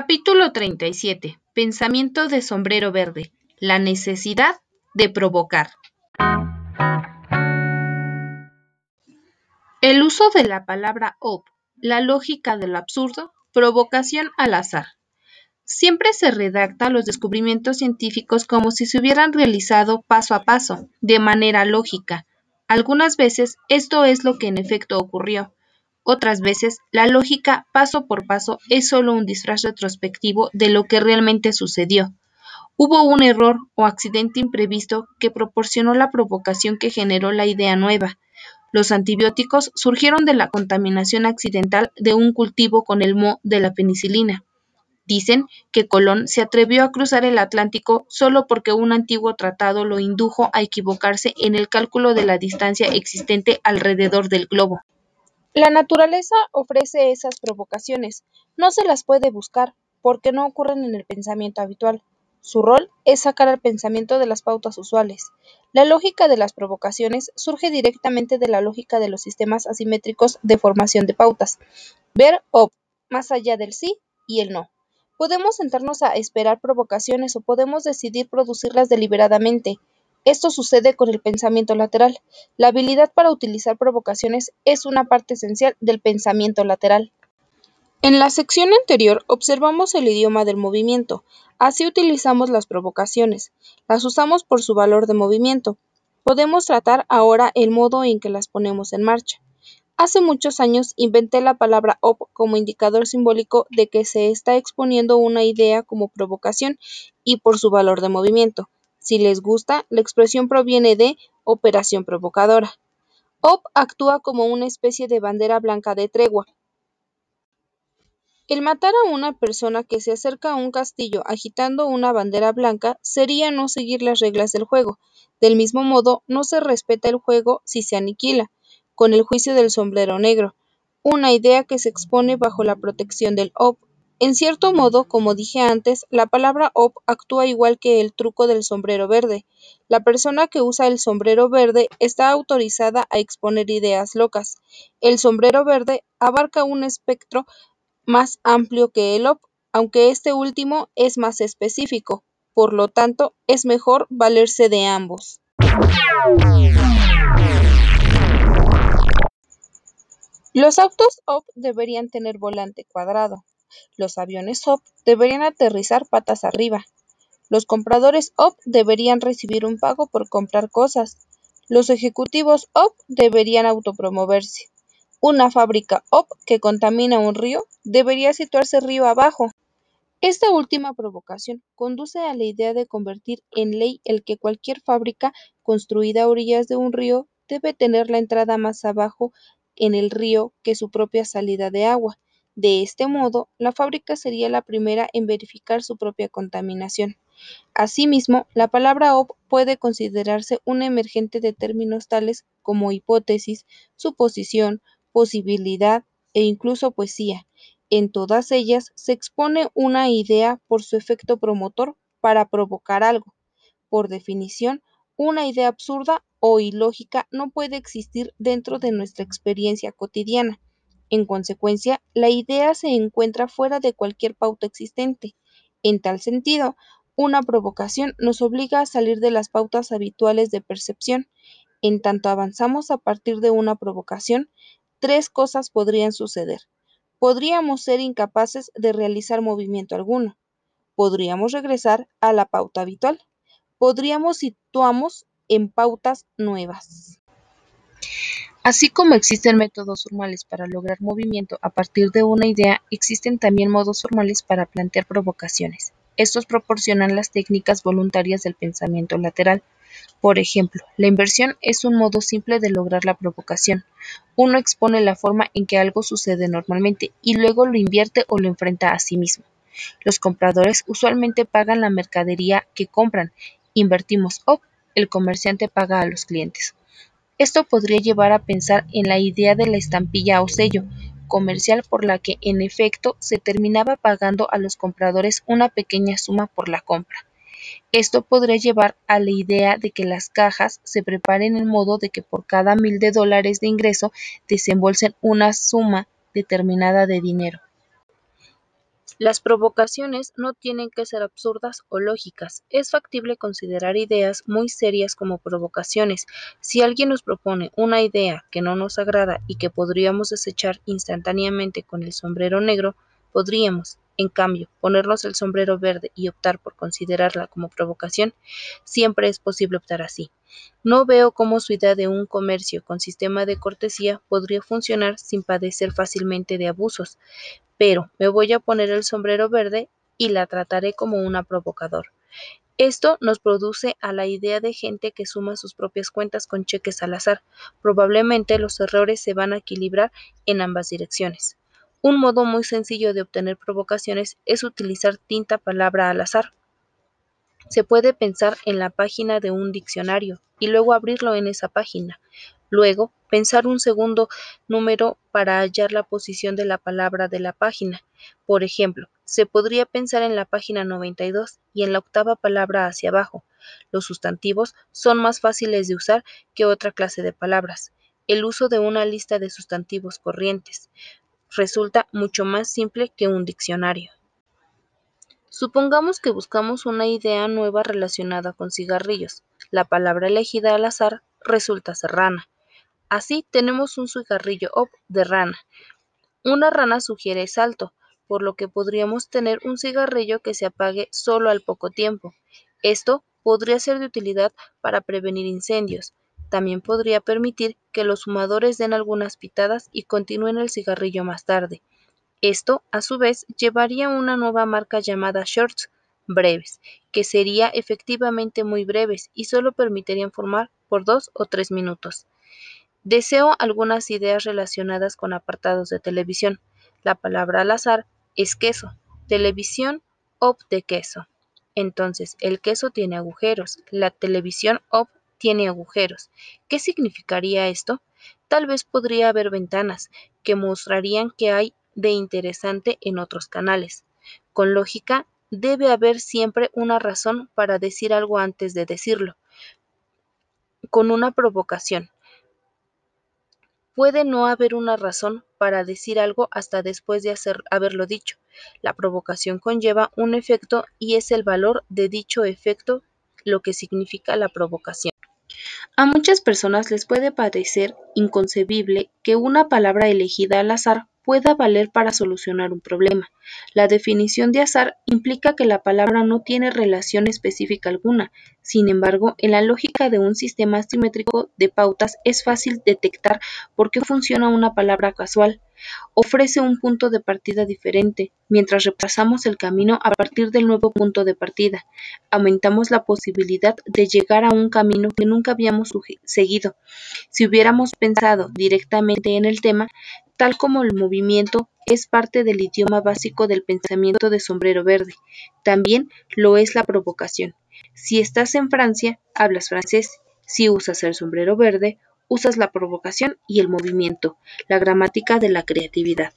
Capítulo 37. Pensamiento de sombrero verde. La necesidad de provocar. El uso de la palabra op, la lógica de lo absurdo, provocación al azar. Siempre se redacta los descubrimientos científicos como si se hubieran realizado paso a paso, de manera lógica. Algunas veces esto es lo que en efecto ocurrió. Otras veces, la lógica paso por paso es solo un disfraz retrospectivo de lo que realmente sucedió. Hubo un error o accidente imprevisto que proporcionó la provocación que generó la idea nueva. Los antibióticos surgieron de la contaminación accidental de un cultivo con el mo de la penicilina. Dicen que Colón se atrevió a cruzar el Atlántico solo porque un antiguo tratado lo indujo a equivocarse en el cálculo de la distancia existente alrededor del globo. La naturaleza ofrece esas provocaciones, no se las puede buscar, porque no ocurren en el pensamiento habitual. Su rol es sacar al pensamiento de las pautas usuales. La lógica de las provocaciones surge directamente de la lógica de los sistemas asimétricos de formación de pautas. Ver op, más allá del sí y el no. Podemos sentarnos a esperar provocaciones o podemos decidir producirlas deliberadamente. Esto sucede con el pensamiento lateral. La habilidad para utilizar provocaciones es una parte esencial del pensamiento lateral. En la sección anterior observamos el idioma del movimiento. Así utilizamos las provocaciones. Las usamos por su valor de movimiento. Podemos tratar ahora el modo en que las ponemos en marcha. Hace muchos años inventé la palabra op como indicador simbólico de que se está exponiendo una idea como provocación y por su valor de movimiento. Si les gusta, la expresión proviene de operación provocadora. Op actúa como una especie de bandera blanca de tregua. El matar a una persona que se acerca a un castillo agitando una bandera blanca sería no seguir las reglas del juego. Del mismo modo, no se respeta el juego si se aniquila, con el juicio del sombrero negro, una idea que se expone bajo la protección del op en cierto modo, como dije antes, la palabra op actúa igual que el truco del sombrero verde. La persona que usa el sombrero verde está autorizada a exponer ideas locas. El sombrero verde abarca un espectro más amplio que el op, aunque este último es más específico. Por lo tanto, es mejor valerse de ambos. Los autos op deberían tener volante cuadrado. Los aviones OP deberían aterrizar patas arriba. Los compradores OP deberían recibir un pago por comprar cosas. Los ejecutivos OP deberían autopromoverse. Una fábrica OP que contamina un río debería situarse río abajo. Esta última provocación conduce a la idea de convertir en ley el que cualquier fábrica construida a orillas de un río debe tener la entrada más abajo en el río que su propia salida de agua, de este modo, la fábrica sería la primera en verificar su propia contaminación. Asimismo, la palabra op puede considerarse un emergente de términos tales como hipótesis, suposición, posibilidad e incluso poesía. En todas ellas se expone una idea por su efecto promotor para provocar algo. Por definición, una idea absurda o ilógica no puede existir dentro de nuestra experiencia cotidiana. En consecuencia, la idea se encuentra fuera de cualquier pauta existente. En tal sentido, una provocación nos obliga a salir de las pautas habituales de percepción. En tanto avanzamos a partir de una provocación, tres cosas podrían suceder. Podríamos ser incapaces de realizar movimiento alguno. Podríamos regresar a la pauta habitual. Podríamos situarnos en pautas nuevas. Así como existen métodos formales para lograr movimiento a partir de una idea, existen también modos formales para plantear provocaciones. Estos proporcionan las técnicas voluntarias del pensamiento lateral. Por ejemplo, la inversión es un modo simple de lograr la provocación. Uno expone la forma en que algo sucede normalmente y luego lo invierte o lo enfrenta a sí mismo. Los compradores usualmente pagan la mercadería que compran. Invertimos o el comerciante paga a los clientes. Esto podría llevar a pensar en la idea de la estampilla o sello comercial por la que en efecto se terminaba pagando a los compradores una pequeña suma por la compra. Esto podría llevar a la idea de que las cajas se preparen en modo de que por cada mil de dólares de ingreso desembolsen una suma determinada de dinero. Las provocaciones no tienen que ser absurdas o lógicas. Es factible considerar ideas muy serias como provocaciones. Si alguien nos propone una idea que no nos agrada y que podríamos desechar instantáneamente con el sombrero negro, podríamos, en cambio, ponernos el sombrero verde y optar por considerarla como provocación. Siempre es posible optar así. No veo cómo su idea de un comercio con sistema de cortesía podría funcionar sin padecer fácilmente de abusos pero me voy a poner el sombrero verde y la trataré como una provocador. Esto nos produce a la idea de gente que suma sus propias cuentas con cheques al azar. Probablemente los errores se van a equilibrar en ambas direcciones. Un modo muy sencillo de obtener provocaciones es utilizar tinta palabra al azar. Se puede pensar en la página de un diccionario y luego abrirlo en esa página. Luego, pensar un segundo número para hallar la posición de la palabra de la página. Por ejemplo, se podría pensar en la página 92 y en la octava palabra hacia abajo. Los sustantivos son más fáciles de usar que otra clase de palabras. El uso de una lista de sustantivos corrientes resulta mucho más simple que un diccionario. Supongamos que buscamos una idea nueva relacionada con cigarrillos. La palabra elegida al azar resulta serrana. Así tenemos un cigarrillo op de rana. Una rana sugiere salto, por lo que podríamos tener un cigarrillo que se apague solo al poco tiempo. Esto podría ser de utilidad para prevenir incendios. También podría permitir que los fumadores den algunas pitadas y continúen el cigarrillo más tarde. Esto, a su vez, llevaría una nueva marca llamada shorts breves, que sería efectivamente muy breves y solo permitirían fumar por dos o tres minutos. Deseo algunas ideas relacionadas con apartados de televisión. La palabra al azar es queso, televisión op de queso. Entonces, el queso tiene agujeros, la televisión op tiene agujeros. ¿Qué significaría esto? Tal vez podría haber ventanas que mostrarían que hay de interesante en otros canales. Con lógica, debe haber siempre una razón para decir algo antes de decirlo. Con una provocación, Puede no haber una razón para decir algo hasta después de haberlo dicho. La provocación conlleva un efecto y es el valor de dicho efecto lo que significa la provocación. A muchas personas les puede parecer inconcebible que una palabra elegida al azar pueda valer para solucionar un problema. La definición de azar implica que la palabra no tiene relación específica alguna. Sin embargo, en la lógica de un sistema simétrico de pautas es fácil detectar por qué funciona una palabra casual. Ofrece un punto de partida diferente, mientras repasamos el camino a partir del nuevo punto de partida. Aumentamos la posibilidad de llegar a un camino que nunca habíamos seguido. Si hubiéramos pensado directamente en el tema, tal como el movimiento es parte del idioma básico del pensamiento de Sombrero Verde, también lo es la provocación. Si estás en Francia, hablas francés. Si usas el sombrero verde, usas la provocación y el movimiento, la gramática de la creatividad.